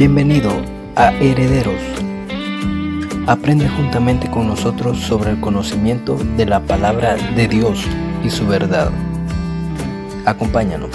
Bienvenido a Herederos. Aprende juntamente con nosotros sobre el conocimiento de la palabra de Dios y su verdad. Acompáñanos.